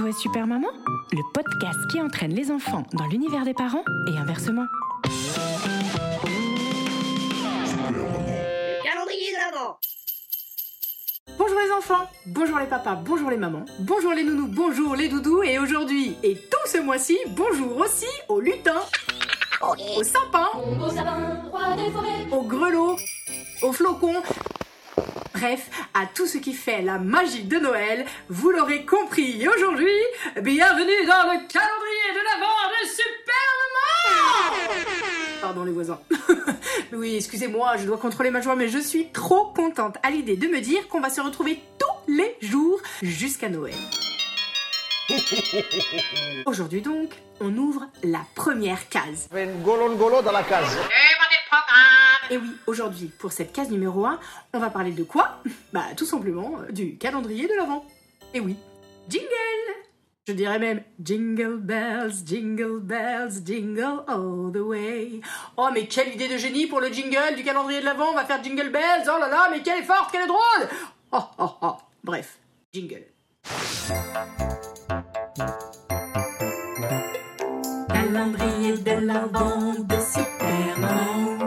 SOS Super Maman, le podcast qui entraîne les enfants dans l'univers des parents et inversement. Calendrier de l'Avent Bonjour les enfants, bonjour les papas, bonjour les mamans, bonjour les nounous, bonjour les doudous et aujourd'hui et tout ce mois-ci, bonjour aussi aux lutins, aux sapins, aux grelots, aux flocons, bref, à tout ce qui fait la magie de Noël, vous l'aurez compris. Et aujourd'hui, bienvenue dans le calendrier de l'Avent de Super Maman Pardon les voisins. oui, excusez-moi, je dois contrôler ma joie, mais je suis trop contente à l'idée de me dire qu'on va se retrouver tous les jours jusqu'à Noël. Aujourd'hui donc, on ouvre la première case. fais une golo golo dans la case. Et oui, aujourd'hui, pour cette case numéro 1, on va parler de quoi? Bah tout simplement euh, du calendrier de l'Avent. Et oui, jingle Je dirais même jingle bells, jingle bells, jingle all the way. Oh mais quelle idée de génie pour le jingle du calendrier de l'Avent, on va faire jingle bells, oh là là, mais quelle est forte, quelle est drôle Oh oh oh, bref, jingle. Calendrier de l'Avent de Superman.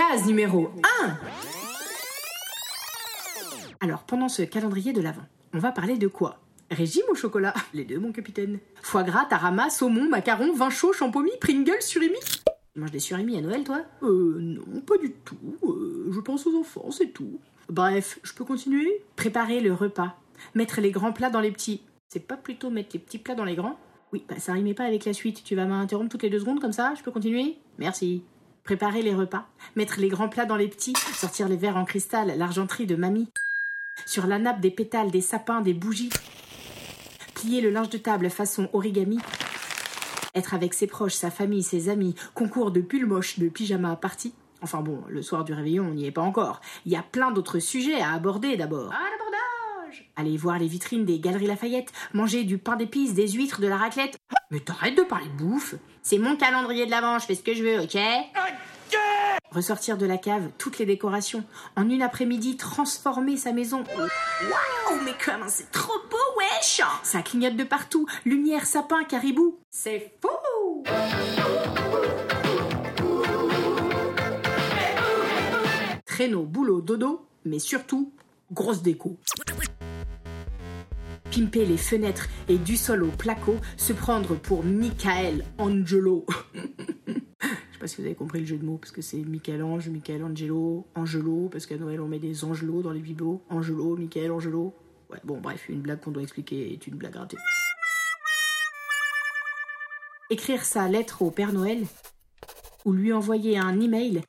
Case numéro 1 Alors, pendant ce calendrier de l'Avent, on va parler de quoi? Régime au chocolat? Les deux, mon capitaine. Foie gras, tarama, saumon, macaron, vin chaud, champomis, Pringles, surimi? Tu manges des surimi à Noël, toi? Euh, non, pas du tout. Euh, je pense aux enfants, c'est tout. Bref, je peux continuer? Préparer le repas. Mettre les grands plats dans les petits. C'est pas plutôt mettre les petits plats dans les grands? Oui, bah ça rimait pas avec la suite. Tu vas m'interrompre toutes les deux secondes comme ça Je peux continuer? Merci. Préparer les repas. Mettre les grands plats dans les petits. Sortir les verres en cristal, l'argenterie de mamie. Sur la nappe des pétales, des sapins, des bougies. Plier le linge de table façon origami. Être avec ses proches, sa famille, ses amis. Concours de pull moche, de pyjama party. Enfin bon, le soir du réveillon, on n'y est pas encore. Il y a plein d'autres sujets à aborder d'abord. À l'abordage Aller voir les vitrines des Galeries Lafayette, manger du pain d'épices, des huîtres, de la raclette. Mais t'arrêtes de parler de bouffe C'est mon calendrier de l'avant, je fais ce que je veux, ok? Ressortir de la cave toutes les décorations. En une après-midi, transformer sa maison. Waouh, mais comment c'est trop beau, wesh Ça clignote de partout. Lumière, sapin, caribou. C'est fou Traîneau, boulot, dodo, mais surtout, grosse déco. Pimper les fenêtres et du sol au placo, se prendre pour Michael Angelo. Je sais pas si vous avez compris le jeu de mots, parce que c'est Michel-Ange, Michel-Angelo, Angelo, parce qu'à Noël on met des angelots dans les bibelots. Angelo, Michael, Angelo. Ouais, bon, bref, une blague qu'on doit expliquer est une blague ratée. Écrire sa lettre au Père Noël, ou lui envoyer un email,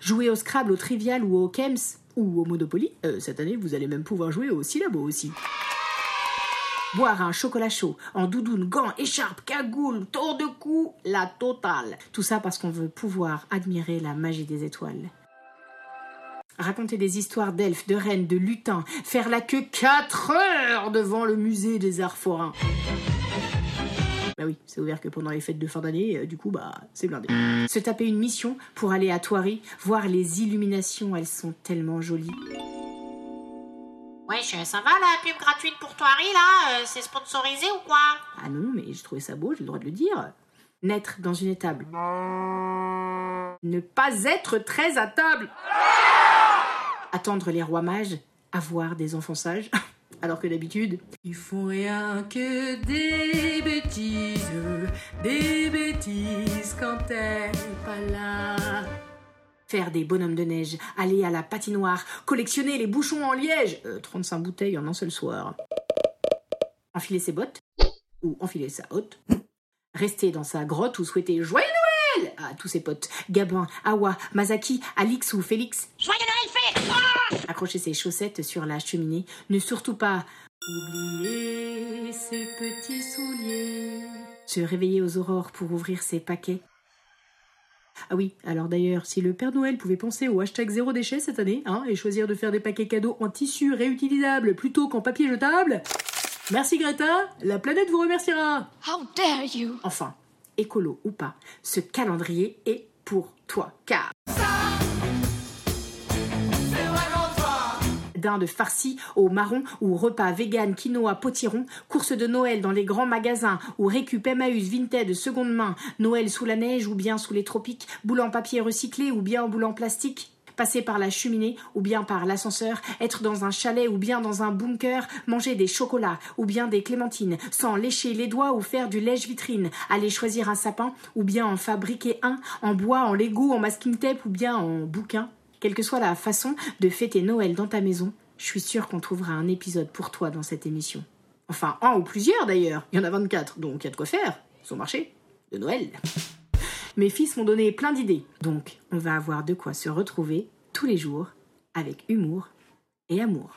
jouer au Scrabble, au Trivial ou au Kems, ou au Monopoly. Euh, cette année, vous allez même pouvoir jouer au syllabo aussi. Boire un chocolat chaud, en doudoune, gants, écharpe, cagoule, tour de cou, la totale. Tout ça parce qu'on veut pouvoir admirer la magie des étoiles. Raconter des histoires d'elfes, de reines, de lutins, faire la queue 4 heures devant le musée des arts forains. Bah oui, c'est ouvert que pendant les fêtes de fin d'année, euh, du coup, bah, c'est blindé. Se taper une mission pour aller à Thoiry, voir les illuminations, elles sont tellement jolies. Wesh, ça va la pub gratuite pour Toiri là Euh, C'est sponsorisé ou quoi? Ah non, mais j'ai trouvé ça beau, j'ai le droit de le dire. Naître dans une étable. Ne pas être très à table. Attendre les rois mages. Avoir des enfants sages. Alors que d'habitude, ils font rien que des bêtises, des bêtises quand t'es pas là. Faire des bonhommes de neige, aller à la patinoire, collectionner les bouchons en liège, euh, 35 bouteilles en un seul soir. Enfiler ses bottes, ou enfiler sa hotte, rester dans sa grotte ou souhaiter Joyeux Noël à tous ses potes. Gabin, Awa, Mazaki, Alix ou Félix. Joyeux Noël, Félix Accrocher ses chaussettes sur la cheminée. Ne surtout pas oublier ses petits souliers. Se réveiller aux aurores pour ouvrir ses paquets. Ah oui, alors d'ailleurs, si le Père Noël pouvait penser au hashtag zéro déchet cette année, hein, et choisir de faire des paquets cadeaux en tissu réutilisable plutôt qu'en papier jetable, merci Greta, la planète vous remerciera. How dare you! Enfin, écolo ou pas, ce calendrier est pour toi, car dinde farcie au marron ou repas vegan quinoa potiron, course de Noël dans les grands magasins ou récup Emmaüs Vinted seconde main, Noël sous la neige ou bien sous les tropiques, boule papier recyclé ou bien en boule plastique, passer par la cheminée ou bien par l'ascenseur, être dans un chalet ou bien dans un bunker, manger des chocolats ou bien des clémentines, sans lécher les doigts ou faire du lèche-vitrine, aller choisir un sapin ou bien en fabriquer un, en bois, en Lego, en masking tape ou bien en bouquin. Quelle que soit la façon de fêter Noël dans ta maison, je suis sûre qu'on trouvera un épisode pour toi dans cette émission. Enfin, un ou plusieurs d'ailleurs. Il y en a 24, donc il y a de quoi faire. Son marché de Noël. Mes fils m'ont donné plein d'idées, donc on va avoir de quoi se retrouver tous les jours avec humour et amour.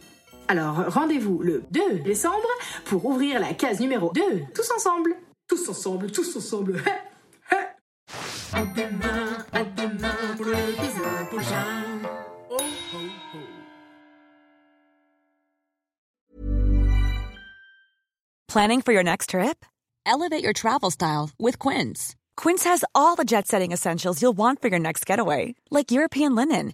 Alors rendez-vous le 2 décembre pour ouvrir la case numéro 2, tous ensemble. Tous ensemble, tous ensemble. à demain, à demain pour l'épisode prochain. Oh, oh, oh. Planning for your next trip? Elevate your travel style with Quince. Quince has all the jet setting essentials you'll want for your next getaway, like European linen,